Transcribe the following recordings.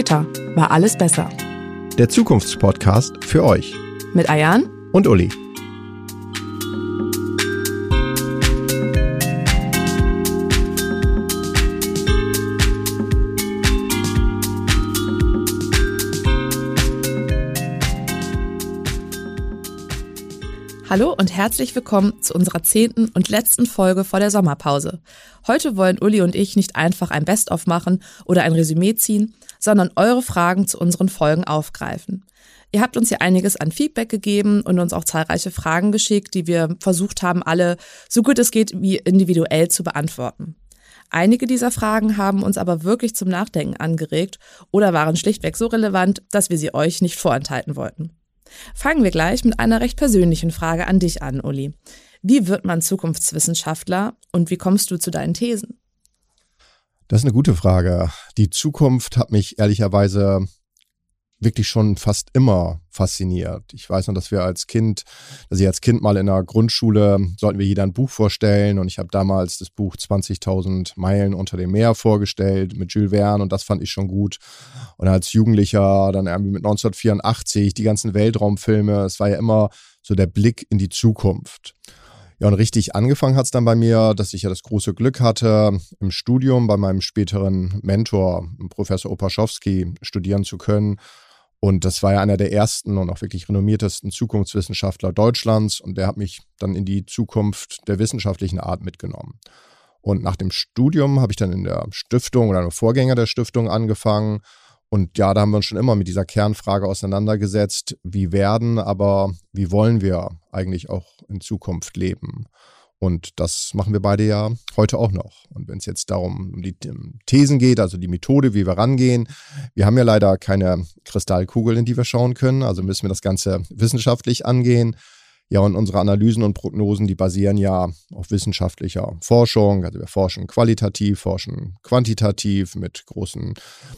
Später war alles besser. Der Zukunftspodcast für euch. Mit Ayan und Uli. Hallo und herzlich willkommen zu unserer zehnten und letzten Folge vor der Sommerpause. Heute wollen Uli und ich nicht einfach ein Best-of machen oder ein Resümee ziehen, sondern eure Fragen zu unseren Folgen aufgreifen. Ihr habt uns hier einiges an Feedback gegeben und uns auch zahlreiche Fragen geschickt, die wir versucht haben, alle so gut es geht wie individuell zu beantworten. Einige dieser Fragen haben uns aber wirklich zum Nachdenken angeregt oder waren schlichtweg so relevant, dass wir sie euch nicht vorenthalten wollten. Fangen wir gleich mit einer recht persönlichen Frage an dich an, Uli. Wie wird man Zukunftswissenschaftler und wie kommst du zu deinen Thesen? Das ist eine gute Frage. Die Zukunft hat mich ehrlicherweise wirklich schon fast immer fasziniert. Ich weiß noch, dass wir als Kind, dass ich als Kind mal in der Grundschule sollten wir jeder ein Buch vorstellen und ich habe damals das Buch 20.000 Meilen unter dem Meer vorgestellt mit Jules Verne und das fand ich schon gut. Und als Jugendlicher dann irgendwie mit 1984 die ganzen Weltraumfilme, es war ja immer so der Blick in die Zukunft. Ja, und richtig angefangen hat es dann bei mir, dass ich ja das große Glück hatte, im Studium bei meinem späteren Mentor, Professor Opaschowski, studieren zu können und das war ja einer der ersten und auch wirklich renommiertesten Zukunftswissenschaftler Deutschlands. Und der hat mich dann in die Zukunft der wissenschaftlichen Art mitgenommen. Und nach dem Studium habe ich dann in der Stiftung oder einem Vorgänger der Stiftung angefangen. Und ja, da haben wir uns schon immer mit dieser Kernfrage auseinandergesetzt, wie werden, aber wie wollen wir eigentlich auch in Zukunft leben? Und das machen wir beide ja heute auch noch. Und wenn es jetzt darum um die Thesen geht, also die Methode, wie wir rangehen, wir haben ja leider keine Kristallkugel, in die wir schauen können. Also müssen wir das Ganze wissenschaftlich angehen. Ja, und unsere Analysen und Prognosen, die basieren ja auf wissenschaftlicher Forschung. Also wir forschen qualitativ, forschen quantitativ mit großen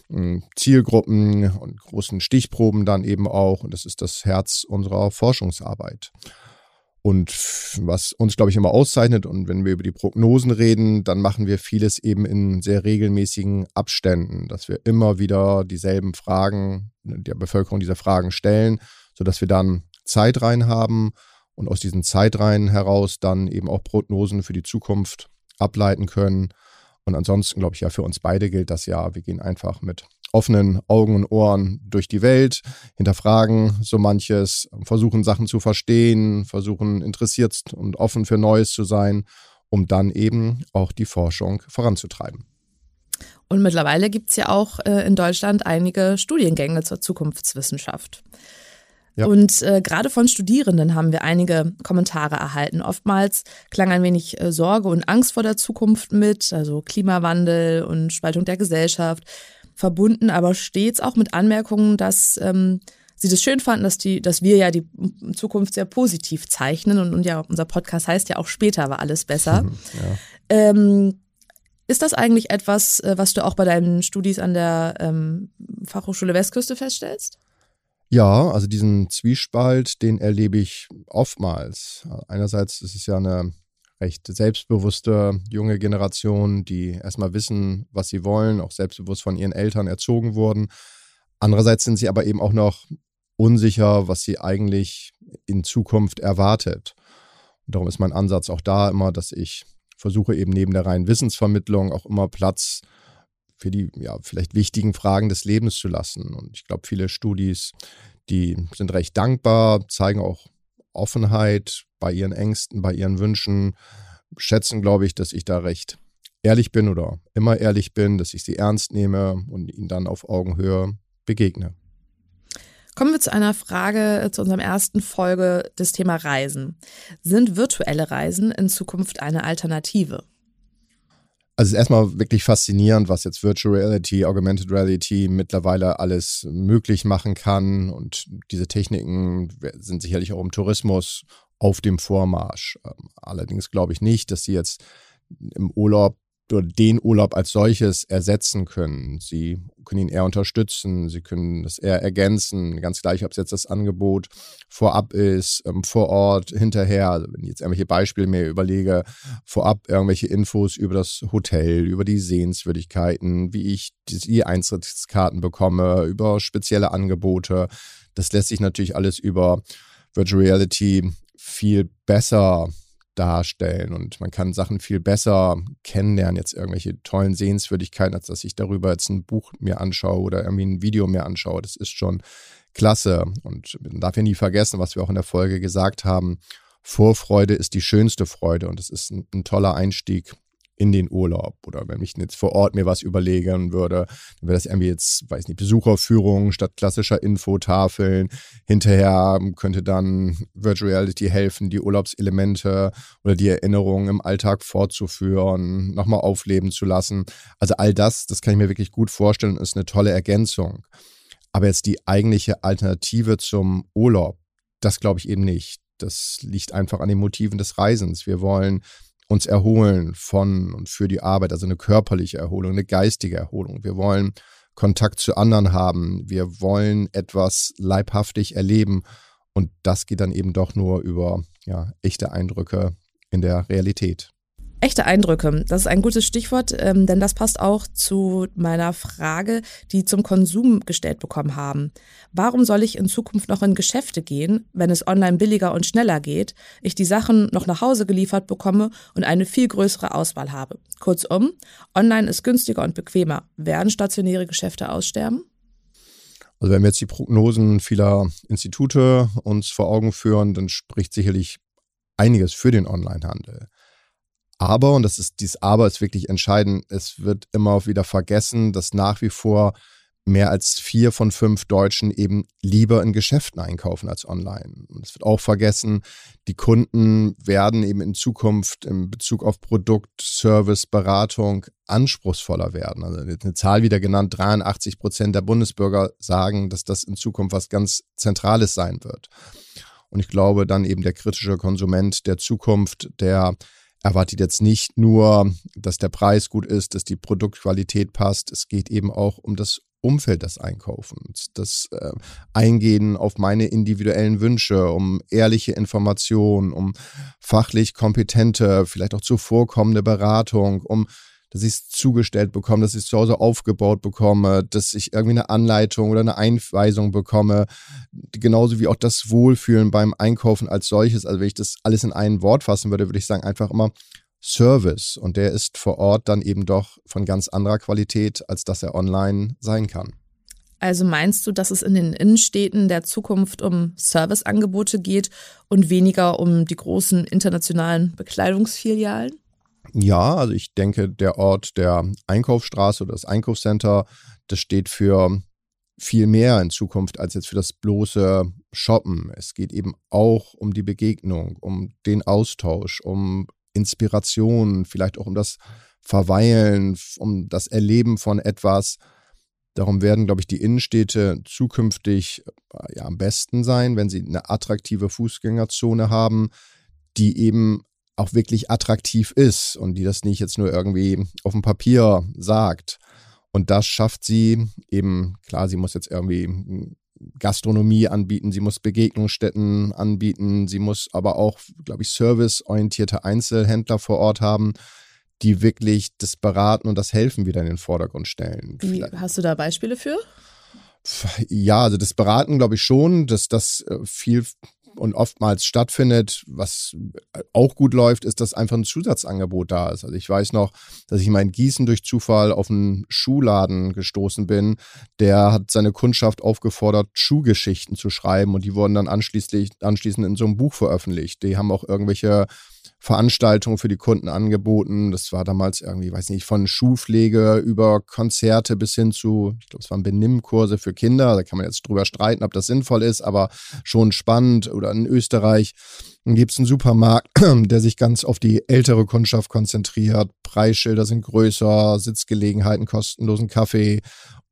äh, Zielgruppen und großen Stichproben dann eben auch. Und das ist das Herz unserer Forschungsarbeit. Und was uns, glaube ich, immer auszeichnet, und wenn wir über die Prognosen reden, dann machen wir vieles eben in sehr regelmäßigen Abständen, dass wir immer wieder dieselben Fragen der Bevölkerung diese Fragen stellen, sodass wir dann Zeitreihen haben und aus diesen Zeitreihen heraus dann eben auch Prognosen für die Zukunft ableiten können. Und ansonsten, glaube ich, ja, für uns beide gilt das ja, wir gehen einfach mit offenen Augen und Ohren durch die Welt, hinterfragen so manches, versuchen Sachen zu verstehen, versuchen interessiert und offen für Neues zu sein, um dann eben auch die Forschung voranzutreiben. Und mittlerweile gibt es ja auch äh, in Deutschland einige Studiengänge zur Zukunftswissenschaft. Ja. Und äh, gerade von Studierenden haben wir einige Kommentare erhalten. Oftmals klang ein wenig äh, Sorge und Angst vor der Zukunft mit, also Klimawandel und Spaltung der Gesellschaft verbunden, aber stets auch mit Anmerkungen, dass ähm, sie das schön fanden, dass die, dass wir ja die Zukunft sehr positiv zeichnen und, und ja, unser Podcast heißt ja auch später war alles besser. Ja. ähm, ist das eigentlich etwas, äh, was du auch bei deinen Studis an der ähm, Fachhochschule Westküste feststellst? Ja, also diesen Zwiespalt, den erlebe ich oftmals. Einerseits ist es ja eine recht selbstbewusste junge Generation, die erstmal wissen, was sie wollen, auch selbstbewusst von ihren Eltern erzogen wurden. Andererseits sind sie aber eben auch noch unsicher, was sie eigentlich in Zukunft erwartet. Und darum ist mein Ansatz auch da immer, dass ich versuche eben neben der reinen Wissensvermittlung auch immer Platz für die ja, vielleicht wichtigen Fragen des Lebens zu lassen. Und ich glaube, viele Studis, die sind recht dankbar, zeigen auch Offenheit bei ihren Ängsten, bei ihren Wünschen, schätzen, glaube ich, dass ich da recht ehrlich bin oder immer ehrlich bin, dass ich sie ernst nehme und ihnen dann auf Augenhöhe begegne. Kommen wir zu einer Frage äh, zu unserem ersten Folge des Thema Reisen. Sind virtuelle Reisen in Zukunft eine Alternative? Also es ist erstmal wirklich faszinierend, was jetzt Virtual Reality, Augmented Reality mittlerweile alles möglich machen kann. Und diese Techniken sind sicherlich auch im Tourismus auf dem Vormarsch. Ähm, allerdings glaube ich nicht, dass sie jetzt im Urlaub den Urlaub als solches ersetzen können. Sie können ihn eher unterstützen, sie können das eher ergänzen, ganz gleich, ob es jetzt das Angebot vorab ist, ähm, vor Ort, hinterher. Also wenn ich jetzt irgendwelche Beispiele mir überlege, vorab irgendwelche Infos über das Hotel, über die Sehenswürdigkeiten, wie ich die Eintrittskarten bekomme, über spezielle Angebote. Das lässt sich natürlich alles über Virtual Reality viel besser darstellen und man kann Sachen viel besser kennenlernen, jetzt irgendwelche tollen Sehenswürdigkeiten, als dass ich darüber jetzt ein Buch mir anschaue oder irgendwie ein Video mir anschaue. Das ist schon klasse und man darf ja nie vergessen, was wir auch in der Folge gesagt haben. Vorfreude ist die schönste Freude und es ist ein, ein toller Einstieg in den Urlaub. Oder wenn ich jetzt vor Ort mir was überlegen würde, dann wäre das irgendwie jetzt, weiß nicht, Besucherführung statt klassischer Infotafeln. Hinterher könnte dann Virtual Reality helfen, die Urlaubselemente oder die Erinnerungen im Alltag fortzuführen, nochmal aufleben zu lassen. Also all das, das kann ich mir wirklich gut vorstellen, ist eine tolle Ergänzung. Aber jetzt die eigentliche Alternative zum Urlaub, das glaube ich eben nicht. Das liegt einfach an den Motiven des Reisens. Wir wollen uns erholen von und für die Arbeit, also eine körperliche Erholung, eine geistige Erholung. Wir wollen Kontakt zu anderen haben. Wir wollen etwas leibhaftig erleben. Und das geht dann eben doch nur über ja, echte Eindrücke in der Realität. Echte Eindrücke, das ist ein gutes Stichwort, ähm, denn das passt auch zu meiner Frage, die zum Konsum gestellt bekommen haben. Warum soll ich in Zukunft noch in Geschäfte gehen, wenn es online billiger und schneller geht, ich die Sachen noch nach Hause geliefert bekomme und eine viel größere Auswahl habe? Kurzum, online ist günstiger und bequemer. Werden stationäre Geschäfte aussterben? Also wenn wir jetzt die Prognosen vieler Institute uns vor Augen führen, dann spricht sicherlich einiges für den Onlinehandel. Aber, und das ist, dieses Aber ist wirklich entscheidend, es wird immer wieder vergessen, dass nach wie vor mehr als vier von fünf Deutschen eben lieber in Geschäften einkaufen als online. Und es wird auch vergessen, die Kunden werden eben in Zukunft in Bezug auf Produkt, Service, Beratung anspruchsvoller werden. Also eine Zahl wieder genannt, 83 Prozent der Bundesbürger sagen, dass das in Zukunft was ganz Zentrales sein wird. Und ich glaube, dann eben der kritische Konsument der Zukunft, der erwartet jetzt nicht nur, dass der Preis gut ist, dass die Produktqualität passt. Es geht eben auch um das Umfeld des Einkaufens, das äh, Eingehen auf meine individuellen Wünsche, um ehrliche Informationen, um fachlich kompetente, vielleicht auch zuvorkommende Beratung, um dass ich es zugestellt bekomme, dass ich es zu Hause aufgebaut bekomme, dass ich irgendwie eine Anleitung oder eine Einweisung bekomme, genauso wie auch das Wohlfühlen beim Einkaufen als solches. Also wenn ich das alles in ein Wort fassen würde, würde ich sagen einfach immer Service und der ist vor Ort dann eben doch von ganz anderer Qualität, als dass er online sein kann. Also meinst du, dass es in den Innenstädten der Zukunft um Serviceangebote geht und weniger um die großen internationalen Bekleidungsfilialen? Ja, also ich denke, der Ort der Einkaufsstraße oder das Einkaufscenter, das steht für viel mehr in Zukunft als jetzt für das bloße Shoppen. Es geht eben auch um die Begegnung, um den Austausch, um Inspiration, vielleicht auch um das Verweilen, um das Erleben von etwas. Darum werden, glaube ich, die Innenstädte zukünftig äh, ja, am besten sein, wenn sie eine attraktive Fußgängerzone haben, die eben auch wirklich attraktiv ist und die das nicht jetzt nur irgendwie auf dem Papier sagt. Und das schafft sie eben, klar, sie muss jetzt irgendwie Gastronomie anbieten, sie muss Begegnungsstätten anbieten, sie muss aber auch, glaube ich, serviceorientierte Einzelhändler vor Ort haben, die wirklich das Beraten und das Helfen wieder in den Vordergrund stellen. Wie, hast du da Beispiele für? Ja, also das Beraten glaube ich schon, dass das äh, viel und oftmals stattfindet. Was auch gut läuft, ist, dass einfach ein Zusatzangebot da ist. Also ich weiß noch, dass ich mal in Gießen durch Zufall auf einen Schuhladen gestoßen bin. Der hat seine Kundschaft aufgefordert, Schuhgeschichten zu schreiben und die wurden dann anschließend, anschließend in so einem Buch veröffentlicht. Die haben auch irgendwelche Veranstaltungen für die Kunden angeboten. Das war damals irgendwie, weiß nicht, von Schuhpflege über Konzerte bis hin zu, ich glaube, es waren Benimmkurse für Kinder. Da kann man jetzt drüber streiten, ob das sinnvoll ist, aber schon spannend. Oder in Österreich gibt es einen Supermarkt, der sich ganz auf die ältere Kundschaft konzentriert. Preisschilder sind größer, Sitzgelegenheiten, kostenlosen Kaffee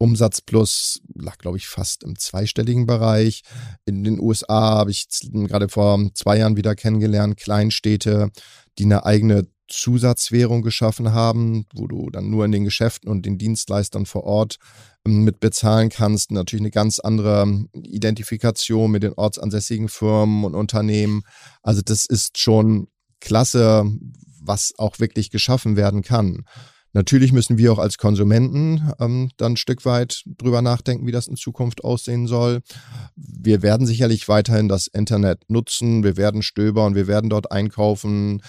Umsatz plus lag, glaube ich, fast im zweistelligen Bereich. In den USA habe ich gerade vor zwei Jahren wieder kennengelernt, Kleinstädte, die eine eigene Zusatzwährung geschaffen haben, wo du dann nur in den Geschäften und den Dienstleistern vor Ort ähm, mit bezahlen kannst. Natürlich eine ganz andere Identifikation mit den ortsansässigen Firmen und Unternehmen. Also das ist schon klasse, was auch wirklich geschaffen werden kann. Natürlich müssen wir auch als Konsumenten ähm, dann ein Stück weit drüber nachdenken, wie das in Zukunft aussehen soll. Wir werden sicherlich weiterhin das Internet nutzen, wir werden stöbern, wir werden dort einkaufen.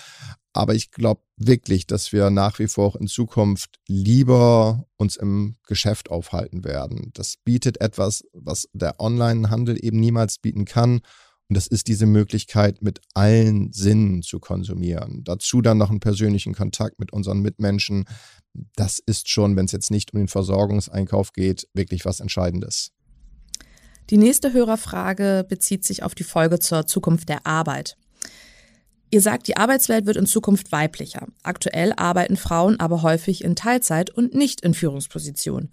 Aber ich glaube wirklich, dass wir nach wie vor auch in Zukunft lieber uns im Geschäft aufhalten werden. Das bietet etwas, was der Online-Handel eben niemals bieten kann. Und das ist diese Möglichkeit, mit allen Sinnen zu konsumieren. Dazu dann noch einen persönlichen Kontakt mit unseren Mitmenschen. Das ist schon, wenn es jetzt nicht um den Versorgungseinkauf geht, wirklich was Entscheidendes. Die nächste Hörerfrage bezieht sich auf die Folge zur Zukunft der Arbeit. Ihr sagt, die Arbeitswelt wird in Zukunft weiblicher. Aktuell arbeiten Frauen aber häufig in Teilzeit und nicht in Führungspositionen.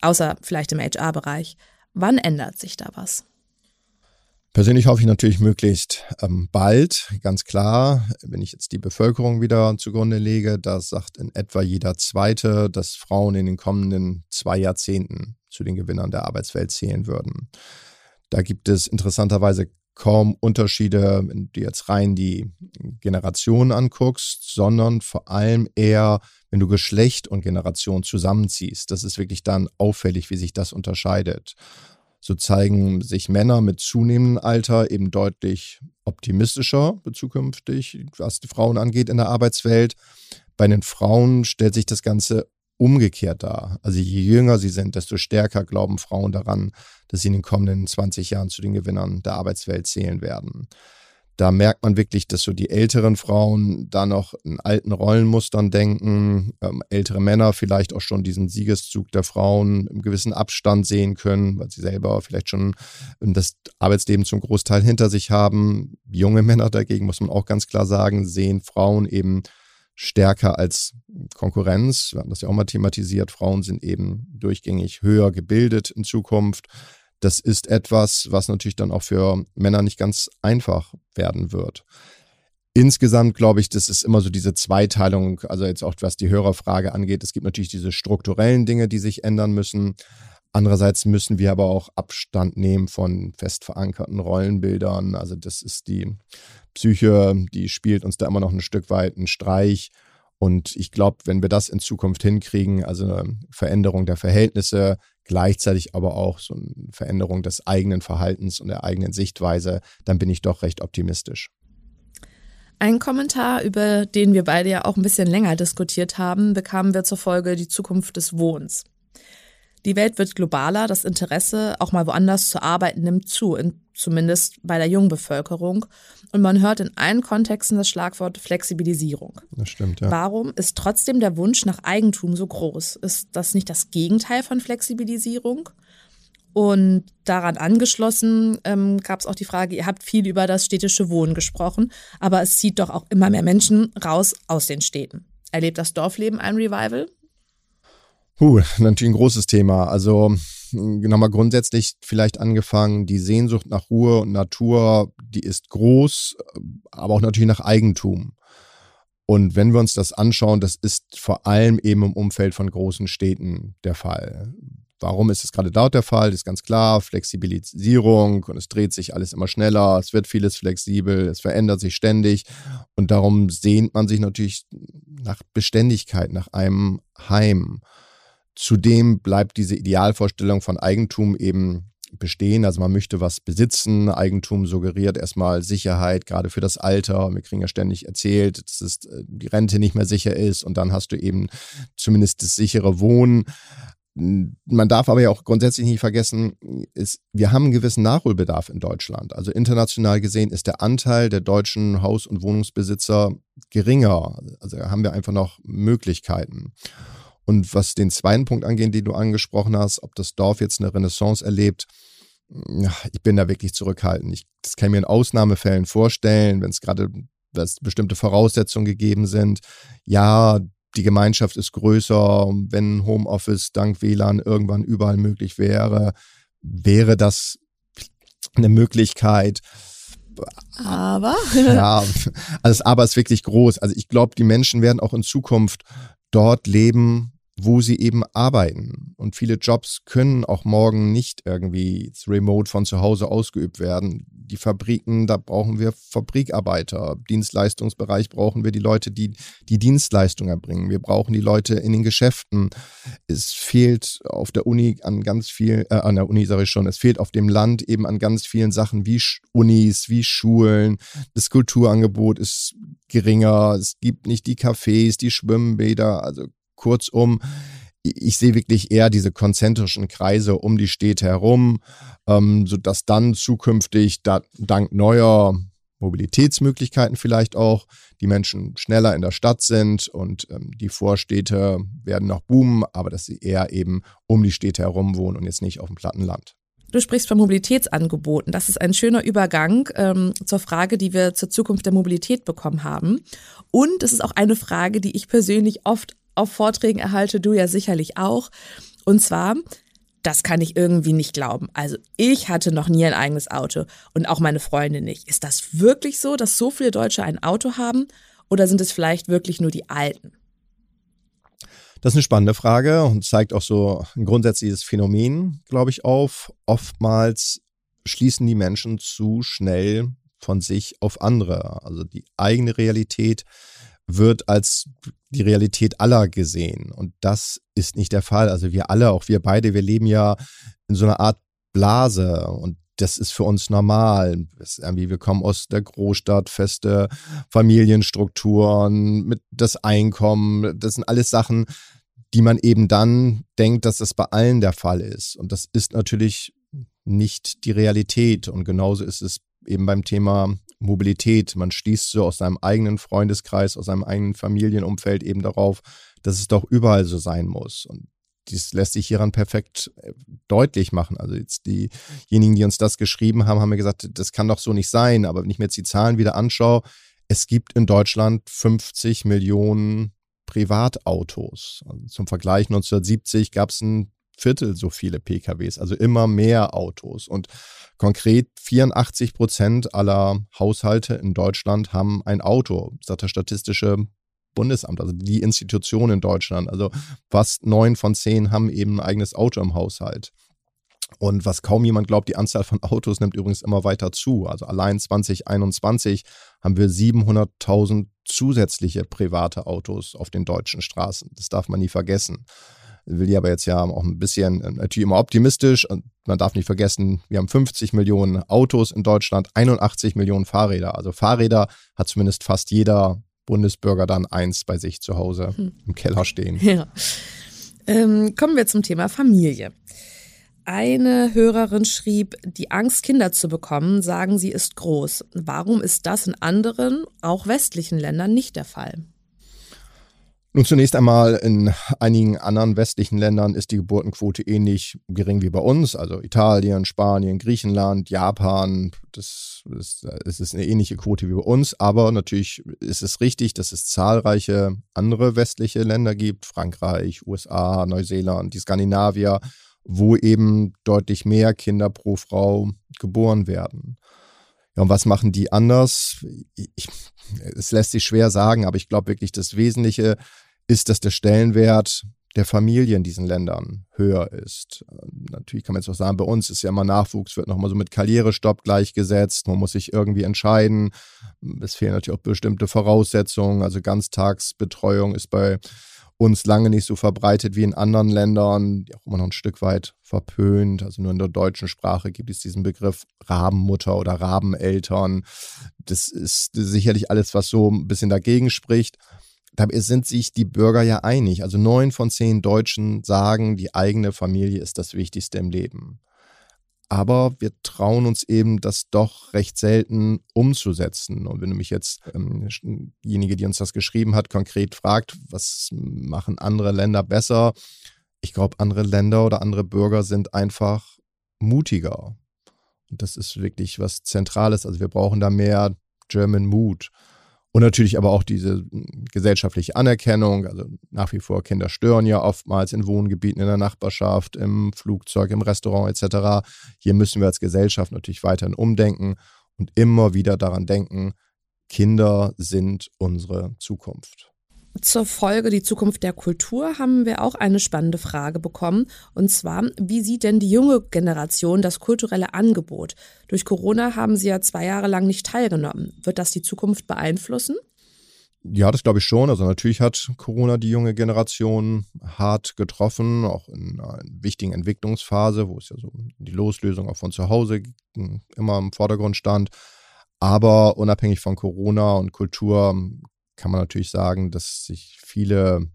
Außer vielleicht im HR-Bereich. Wann ändert sich da was? Persönlich hoffe ich natürlich möglichst ähm, bald, ganz klar. Wenn ich jetzt die Bevölkerung wieder zugrunde lege, da sagt in etwa jeder Zweite, dass Frauen in den kommenden zwei Jahrzehnten zu den Gewinnern der Arbeitswelt zählen würden. Da gibt es interessanterweise kaum Unterschiede, wenn du jetzt rein die Generationen anguckst, sondern vor allem eher, wenn du Geschlecht und Generation zusammenziehst. Das ist wirklich dann auffällig, wie sich das unterscheidet so zeigen sich Männer mit zunehmendem Alter eben deutlich optimistischer zukünftig, was die Frauen angeht in der Arbeitswelt. Bei den Frauen stellt sich das Ganze umgekehrt dar. Also je jünger sie sind, desto stärker glauben Frauen daran, dass sie in den kommenden 20 Jahren zu den Gewinnern der Arbeitswelt zählen werden da merkt man wirklich, dass so die älteren Frauen da noch in alten Rollenmustern denken, ähm, ältere Männer vielleicht auch schon diesen Siegeszug der Frauen im gewissen Abstand sehen können, weil sie selber vielleicht schon das Arbeitsleben zum Großteil hinter sich haben. Junge Männer dagegen, muss man auch ganz klar sagen, sehen Frauen eben stärker als Konkurrenz. Wir haben das ja auch mal thematisiert. Frauen sind eben durchgängig höher gebildet in Zukunft das ist etwas, was natürlich dann auch für Männer nicht ganz einfach werden wird. Insgesamt glaube ich, das ist immer so diese Zweiteilung, also jetzt auch was die Hörerfrage angeht. Es gibt natürlich diese strukturellen Dinge, die sich ändern müssen. Andererseits müssen wir aber auch Abstand nehmen von fest verankerten Rollenbildern. Also das ist die Psyche, die spielt uns da immer noch ein Stück weit einen Streich. Und ich glaube, wenn wir das in Zukunft hinkriegen, also eine Veränderung der Verhältnisse, gleichzeitig aber auch so eine Veränderung des eigenen Verhaltens und der eigenen Sichtweise, dann bin ich doch recht optimistisch. Ein Kommentar, über den wir beide ja auch ein bisschen länger diskutiert haben, bekamen wir zur Folge die Zukunft des Wohnens. Die Welt wird globaler, das Interesse, auch mal woanders zu arbeiten, nimmt zu, in, zumindest bei der jungen Bevölkerung. Und man hört in allen Kontexten das Schlagwort Flexibilisierung. Das stimmt, ja. Warum ist trotzdem der Wunsch nach Eigentum so groß? Ist das nicht das Gegenteil von Flexibilisierung? Und daran angeschlossen ähm, gab es auch die Frage, ihr habt viel über das städtische Wohnen gesprochen, aber es zieht doch auch immer mehr Menschen raus aus den Städten. Erlebt das Dorfleben ein Revival? Puh, natürlich ein großes Thema. Also nochmal grundsätzlich vielleicht angefangen, die Sehnsucht nach Ruhe und Natur, die ist groß, aber auch natürlich nach Eigentum. Und wenn wir uns das anschauen, das ist vor allem eben im Umfeld von großen Städten der Fall. Warum ist es gerade dort der Fall? Das ist ganz klar, Flexibilisierung und es dreht sich alles immer schneller, es wird vieles flexibel, es verändert sich ständig und darum sehnt man sich natürlich nach Beständigkeit, nach einem Heim. Zudem bleibt diese Idealvorstellung von Eigentum eben bestehen. Also man möchte was besitzen. Eigentum suggeriert erstmal Sicherheit, gerade für das Alter. Wir kriegen ja ständig erzählt, dass es, äh, die Rente nicht mehr sicher ist und dann hast du eben zumindest das sichere Wohnen. Man darf aber ja auch grundsätzlich nicht vergessen, ist, wir haben einen gewissen Nachholbedarf in Deutschland. Also international gesehen ist der Anteil der deutschen Haus- und Wohnungsbesitzer geringer. Also haben wir einfach noch Möglichkeiten. Und was den zweiten Punkt angeht, den du angesprochen hast, ob das Dorf jetzt eine Renaissance erlebt, ja, ich bin da wirklich zurückhaltend. Ich, das kann ich mir in Ausnahmefällen vorstellen, wenn es gerade bestimmte Voraussetzungen gegeben sind. Ja, die Gemeinschaft ist größer. Wenn Homeoffice dank WLAN irgendwann überall möglich wäre, wäre das eine Möglichkeit. Aber. ja, also das Aber ist wirklich groß. Also ich glaube, die Menschen werden auch in Zukunft dort leben, wo sie eben arbeiten. Und viele Jobs können auch morgen nicht irgendwie remote von zu Hause ausgeübt werden. Die Fabriken, da brauchen wir Fabrikarbeiter. Dienstleistungsbereich brauchen wir die Leute, die die Dienstleistung erbringen. Wir brauchen die Leute in den Geschäften. Es fehlt auf der Uni an ganz viel, äh, an der Uni sage ich schon, es fehlt auf dem Land eben an ganz vielen Sachen wie Unis, wie Schulen. Das Kulturangebot ist geringer. Es gibt nicht die Cafés, die Schwimmbäder. Also Kurzum, ich sehe wirklich eher diese konzentrischen Kreise um die Städte herum, ähm, sodass dann zukünftig da, dank neuer Mobilitätsmöglichkeiten vielleicht auch die Menschen schneller in der Stadt sind und ähm, die Vorstädte werden noch boomen, aber dass sie eher eben um die Städte herum wohnen und jetzt nicht auf dem Plattenland. Du sprichst von Mobilitätsangeboten. Das ist ein schöner Übergang ähm, zur Frage, die wir zur Zukunft der Mobilität bekommen haben. Und es ist auch eine Frage, die ich persönlich oft auf Vorträgen erhalte, du ja sicherlich auch. Und zwar, das kann ich irgendwie nicht glauben. Also ich hatte noch nie ein eigenes Auto und auch meine Freunde nicht. Ist das wirklich so, dass so viele Deutsche ein Auto haben oder sind es vielleicht wirklich nur die Alten? Das ist eine spannende Frage und zeigt auch so ein grundsätzliches Phänomen, glaube ich, auf. Oftmals schließen die Menschen zu schnell von sich auf andere. Also die eigene Realität wird als die Realität aller gesehen. Und das ist nicht der Fall. Also wir alle, auch wir beide, wir leben ja in so einer Art Blase und das ist für uns normal. wir kommen aus der Großstadt, feste Familienstrukturen, mit das Einkommen, das sind alles Sachen, die man eben dann denkt, dass das bei allen der Fall ist. Und das ist natürlich nicht die Realität. Und genauso ist es eben beim Thema Mobilität. Man schließt so aus seinem eigenen Freundeskreis, aus seinem eigenen Familienumfeld eben darauf, dass es doch überall so sein muss. Und dies lässt sich hieran perfekt äh, deutlich machen. Also jetzt diejenigen, die uns das geschrieben haben, haben mir gesagt, das kann doch so nicht sein. Aber wenn ich mir jetzt die Zahlen wieder anschaue, es gibt in Deutschland 50 Millionen Privatautos. Also zum Vergleich 1970 gab es ein Viertel so viele PKWs, also immer mehr Autos. Und konkret 84 Prozent aller Haushalte in Deutschland haben ein Auto, sagt das Statistische Bundesamt, also die Institution in Deutschland. Also fast neun von zehn haben eben ein eigenes Auto im Haushalt. Und was kaum jemand glaubt, die Anzahl von Autos nimmt übrigens immer weiter zu. Also allein 2021 haben wir 700.000 zusätzliche private Autos auf den deutschen Straßen. Das darf man nie vergessen will die aber jetzt ja auch ein bisschen äh, natürlich immer optimistisch und man darf nicht vergessen, wir haben 50 Millionen Autos in Deutschland, 81 Millionen Fahrräder. Also Fahrräder hat zumindest fast jeder Bundesbürger dann eins bei sich zu Hause hm. im Keller stehen. Ja. Ähm, kommen wir zum Thema Familie. Eine Hörerin schrieb, die Angst, Kinder zu bekommen, sagen sie, ist groß. Warum ist das in anderen, auch westlichen Ländern nicht der Fall? Nun zunächst einmal in einigen anderen westlichen Ländern ist die Geburtenquote ähnlich gering wie bei uns, also Italien, Spanien, Griechenland, Japan. Das, das, das ist eine ähnliche Quote wie bei uns, aber natürlich ist es richtig, dass es zahlreiche andere westliche Länder gibt, Frankreich, USA, Neuseeland, die Skandinavier, wo eben deutlich mehr Kinder pro Frau geboren werden. Ja, und was machen die anders? Ich, es lässt sich schwer sagen, aber ich glaube wirklich, das Wesentliche ist, dass der Stellenwert der Familie in diesen Ländern höher ist. Natürlich kann man jetzt auch sagen, bei uns ist ja immer Nachwuchs, wird nochmal so mit Karrierestopp gleichgesetzt. Man muss sich irgendwie entscheiden. Es fehlen natürlich auch bestimmte Voraussetzungen. Also Ganztagsbetreuung ist bei uns lange nicht so verbreitet wie in anderen Ländern, die auch immer noch ein Stück weit verpönt. Also nur in der deutschen Sprache gibt es diesen Begriff Rabenmutter oder Rabeneltern. Das ist sicherlich alles, was so ein bisschen dagegen spricht. Dabei sind sich die Bürger ja einig. Also neun von zehn Deutschen sagen, die eigene Familie ist das Wichtigste im Leben. Aber wir trauen uns eben, das doch recht selten umzusetzen. Und wenn du mich jetzt, ähm, diejenige, die uns das geschrieben hat, konkret fragt, was machen andere Länder besser? Ich glaube, andere Länder oder andere Bürger sind einfach mutiger. Und das ist wirklich was Zentrales. Also wir brauchen da mehr German Mood. Und natürlich aber auch diese hm, gesellschaftliche Anerkennung. Also nach wie vor Kinder stören ja oftmals in Wohngebieten, in der Nachbarschaft, im Flugzeug, im Restaurant etc. Hier müssen wir als Gesellschaft natürlich weiterhin umdenken und immer wieder daran denken, Kinder sind unsere Zukunft. Zur Folge die Zukunft der Kultur haben wir auch eine spannende Frage bekommen. Und zwar, wie sieht denn die junge Generation das kulturelle Angebot? Durch Corona haben sie ja zwei Jahre lang nicht teilgenommen. Wird das die Zukunft beeinflussen? Ja, das glaube ich schon. Also natürlich hat Corona die junge Generation hart getroffen, auch in einer wichtigen Entwicklungsphase, wo es ja so die Loslösung auch von zu Hause immer im Vordergrund stand. Aber unabhängig von Corona und Kultur kann man natürlich sagen, dass sich viele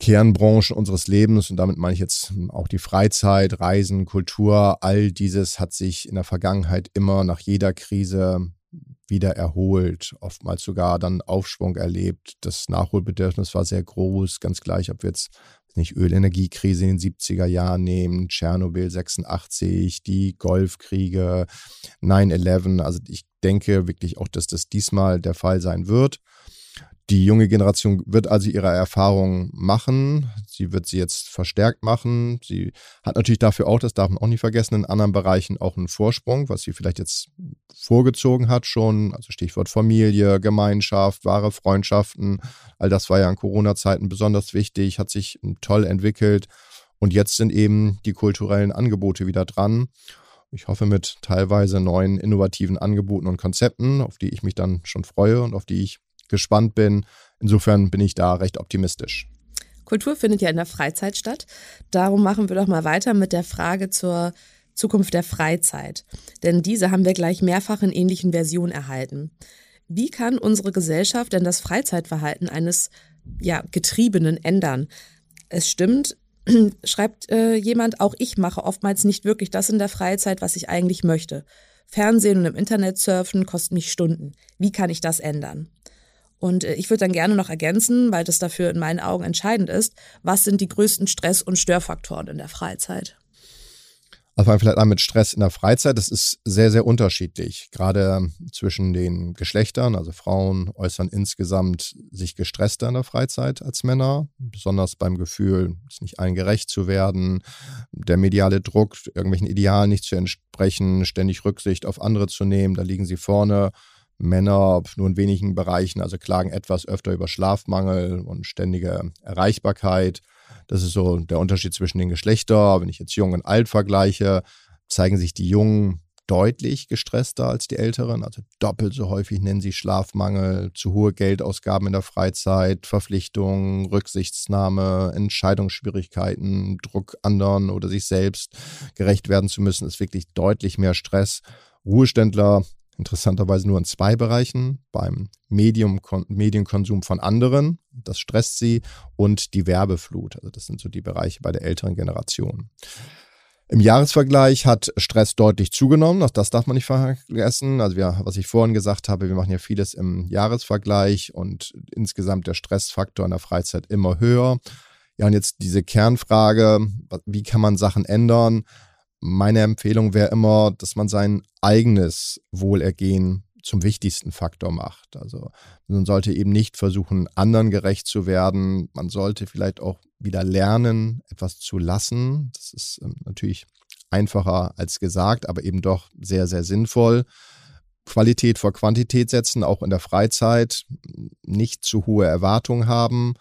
Kernbranchen unseres Lebens, und damit meine ich jetzt auch die Freizeit, Reisen, Kultur, all dieses hat sich in der Vergangenheit immer nach jeder Krise wieder erholt, oftmals sogar dann Aufschwung erlebt. Das Nachholbedürfnis war sehr groß, ganz gleich, ob wir jetzt nicht Ölenergiekrise in den 70er Jahren nehmen, Tschernobyl 86, die Golfkriege, 9-11. Also ich denke wirklich auch, dass das diesmal der Fall sein wird. Die junge Generation wird also ihre Erfahrungen machen. Sie wird sie jetzt verstärkt machen. Sie hat natürlich dafür auch, das darf man auch nicht vergessen, in anderen Bereichen auch einen Vorsprung, was sie vielleicht jetzt vorgezogen hat schon. Also Stichwort Familie, Gemeinschaft, wahre Freundschaften. All das war ja in Corona-Zeiten besonders wichtig, hat sich toll entwickelt. Und jetzt sind eben die kulturellen Angebote wieder dran. Ich hoffe mit teilweise neuen innovativen Angeboten und Konzepten, auf die ich mich dann schon freue und auf die ich gespannt bin. Insofern bin ich da recht optimistisch. Kultur findet ja in der Freizeit statt. Darum machen wir doch mal weiter mit der Frage zur Zukunft der Freizeit. Denn diese haben wir gleich mehrfach in ähnlichen Versionen erhalten. Wie kann unsere Gesellschaft denn das Freizeitverhalten eines ja, Getriebenen ändern? Es stimmt, schreibt äh, jemand, auch ich mache oftmals nicht wirklich das in der Freizeit, was ich eigentlich möchte. Fernsehen und im Internet surfen kostet mich Stunden. Wie kann ich das ändern? Und äh, ich würde dann gerne noch ergänzen, weil das dafür in meinen Augen entscheidend ist, was sind die größten Stress- und Störfaktoren in der Freizeit? Also vielleicht an mit Stress in der Freizeit, das ist sehr, sehr unterschiedlich. Gerade zwischen den Geschlechtern, also Frauen äußern insgesamt sich gestresster in der Freizeit als Männer, besonders beim Gefühl, es nicht allen gerecht zu werden, der mediale Druck, irgendwelchen Idealen nicht zu entsprechen, ständig Rücksicht auf andere zu nehmen, da liegen sie vorne Männer nur in wenigen Bereichen, also klagen etwas öfter über Schlafmangel und ständige Erreichbarkeit. Das ist so der Unterschied zwischen den Geschlechtern. Wenn ich jetzt jung und alt vergleiche, zeigen sich die Jungen deutlich gestresster als die Älteren. Also doppelt so häufig nennen sie Schlafmangel, zu hohe Geldausgaben in der Freizeit, Verpflichtungen, Rücksichtsnahme, Entscheidungsschwierigkeiten, Druck anderen oder sich selbst gerecht werden zu müssen, ist wirklich deutlich mehr Stress. Ruheständler interessanterweise nur in zwei Bereichen, beim Medium, Medienkonsum von anderen, das stresst sie, und die Werbeflut. Also das sind so die Bereiche bei der älteren Generation. Im Jahresvergleich hat Stress deutlich zugenommen, auch das darf man nicht vergessen. Also wir, was ich vorhin gesagt habe, wir machen ja vieles im Jahresvergleich und insgesamt der Stressfaktor in der Freizeit immer höher. Ja, und jetzt diese Kernfrage, wie kann man Sachen ändern? Meine Empfehlung wäre immer, dass man sein eigenes Wohlergehen zum wichtigsten Faktor macht. Also man sollte eben nicht versuchen, anderen gerecht zu werden. Man sollte vielleicht auch wieder lernen, etwas zu lassen. Das ist ähm, natürlich einfacher als gesagt, aber eben doch sehr, sehr sinnvoll. Qualität vor Quantität setzen, auch in der Freizeit, nicht zu hohe Erwartungen haben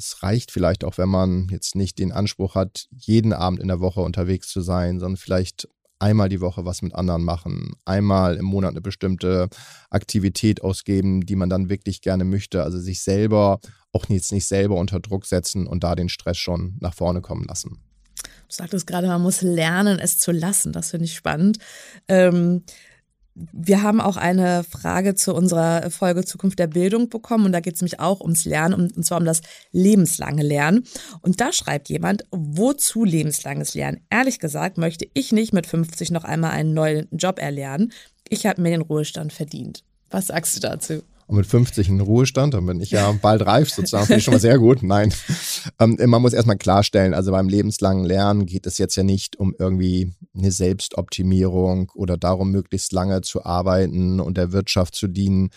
es reicht vielleicht auch, wenn man jetzt nicht den Anspruch hat, jeden Abend in der Woche unterwegs zu sein, sondern vielleicht einmal die Woche was mit anderen machen, einmal im Monat eine bestimmte Aktivität ausgeben, die man dann wirklich gerne möchte. Also sich selber auch jetzt nicht selber unter Druck setzen und da den Stress schon nach vorne kommen lassen. Du sagtest gerade, man muss lernen, es zu lassen. Das finde ich spannend. Ähm, wir haben auch eine Frage zu unserer Folge Zukunft der Bildung bekommen und da geht es nämlich auch ums Lernen und zwar um das lebenslange Lernen. Und da schreibt jemand, wozu lebenslanges Lernen? Ehrlich gesagt möchte ich nicht mit 50 noch einmal einen neuen Job erlernen. Ich habe mir den Ruhestand verdient. Was sagst du dazu? Und mit 50 in Ruhestand, dann bin ich ja bald reif sozusagen, finde ich schon mal sehr gut. Nein, ähm, man muss erstmal klarstellen, also beim lebenslangen Lernen geht es jetzt ja nicht um irgendwie eine Selbstoptimierung oder darum, möglichst lange zu arbeiten und der Wirtschaft zu dienen.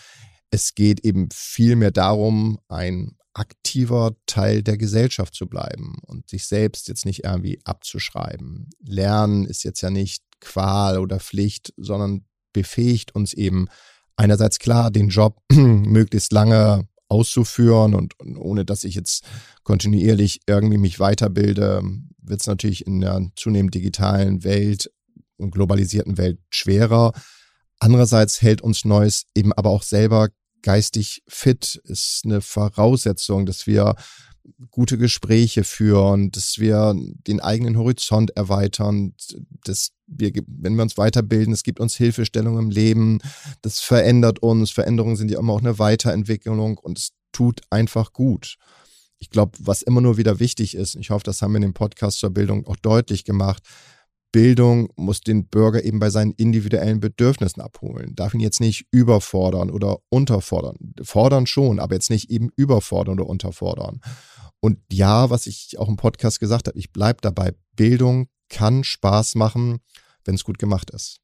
Es geht eben vielmehr darum, ein aktiver Teil der Gesellschaft zu bleiben und sich selbst jetzt nicht irgendwie abzuschreiben. Lernen ist jetzt ja nicht Qual oder Pflicht, sondern befähigt uns eben einerseits klar, den Job möglichst lange auszuführen und, und, ohne dass ich jetzt kontinuierlich irgendwie mich weiterbilde, wird es natürlich in der zunehmend digitalen Welt und globalisierten Welt schwerer. Andererseits hält uns Neues eben aber auch selber geistig fit, ist eine Voraussetzung, dass wir gute Gespräche führen, dass wir den eigenen Horizont erweitern, dass wir, wenn wir uns weiterbilden, es gibt uns Hilfestellung im Leben, das verändert uns, Veränderungen sind ja immer auch eine Weiterentwicklung und es tut einfach gut. Ich glaube, was immer nur wieder wichtig ist, ich hoffe, das haben wir in dem Podcast zur Bildung auch deutlich gemacht, Bildung muss den Bürger eben bei seinen individuellen Bedürfnissen abholen, darf ihn jetzt nicht überfordern oder unterfordern. Fordern schon, aber jetzt nicht eben überfordern oder unterfordern. Und ja, was ich auch im Podcast gesagt habe, ich bleibe dabei, Bildung kann Spaß machen, wenn es gut gemacht ist.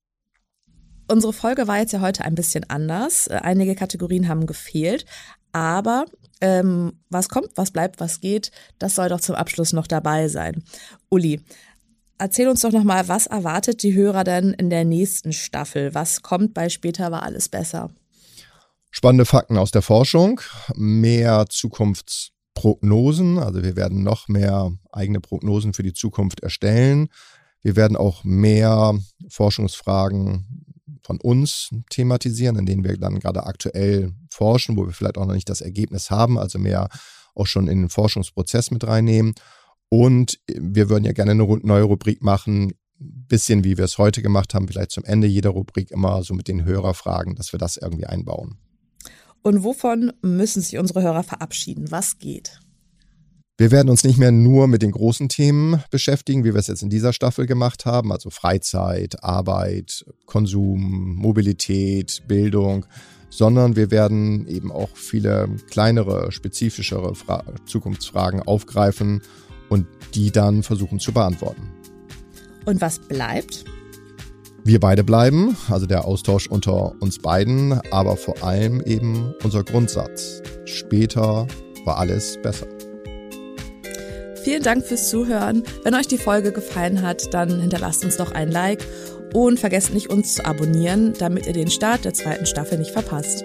Unsere Folge war jetzt ja heute ein bisschen anders. Einige Kategorien haben gefehlt, aber ähm, was kommt, was bleibt, was geht, das soll doch zum Abschluss noch dabei sein. Uli, erzähl uns doch nochmal, was erwartet die Hörer denn in der nächsten Staffel? Was kommt bei später war alles besser? Spannende Fakten aus der Forschung, mehr Zukunftsprognosen, also wir werden noch mehr eigene Prognosen für die Zukunft erstellen. Wir werden auch mehr Forschungsfragen von uns thematisieren, in denen wir dann gerade aktuell forschen, wo wir vielleicht auch noch nicht das Ergebnis haben, also mehr auch schon in den Forschungsprozess mit reinnehmen. Und wir würden ja gerne eine neue Rubrik machen, bisschen wie wir es heute gemacht haben, vielleicht zum Ende jeder Rubrik immer so mit den Hörerfragen, dass wir das irgendwie einbauen. Und wovon müssen sich unsere Hörer verabschieden? Was geht? Wir werden uns nicht mehr nur mit den großen Themen beschäftigen, wie wir es jetzt in dieser Staffel gemacht haben, also Freizeit, Arbeit, Konsum, Mobilität, Bildung, sondern wir werden eben auch viele kleinere, spezifischere Fra Zukunftsfragen aufgreifen und die dann versuchen zu beantworten. Und was bleibt? Wir beide bleiben, also der Austausch unter uns beiden, aber vor allem eben unser Grundsatz. Später war alles besser. Vielen Dank fürs Zuhören. Wenn euch die Folge gefallen hat, dann hinterlasst uns doch ein Like und vergesst nicht, uns zu abonnieren, damit ihr den Start der zweiten Staffel nicht verpasst.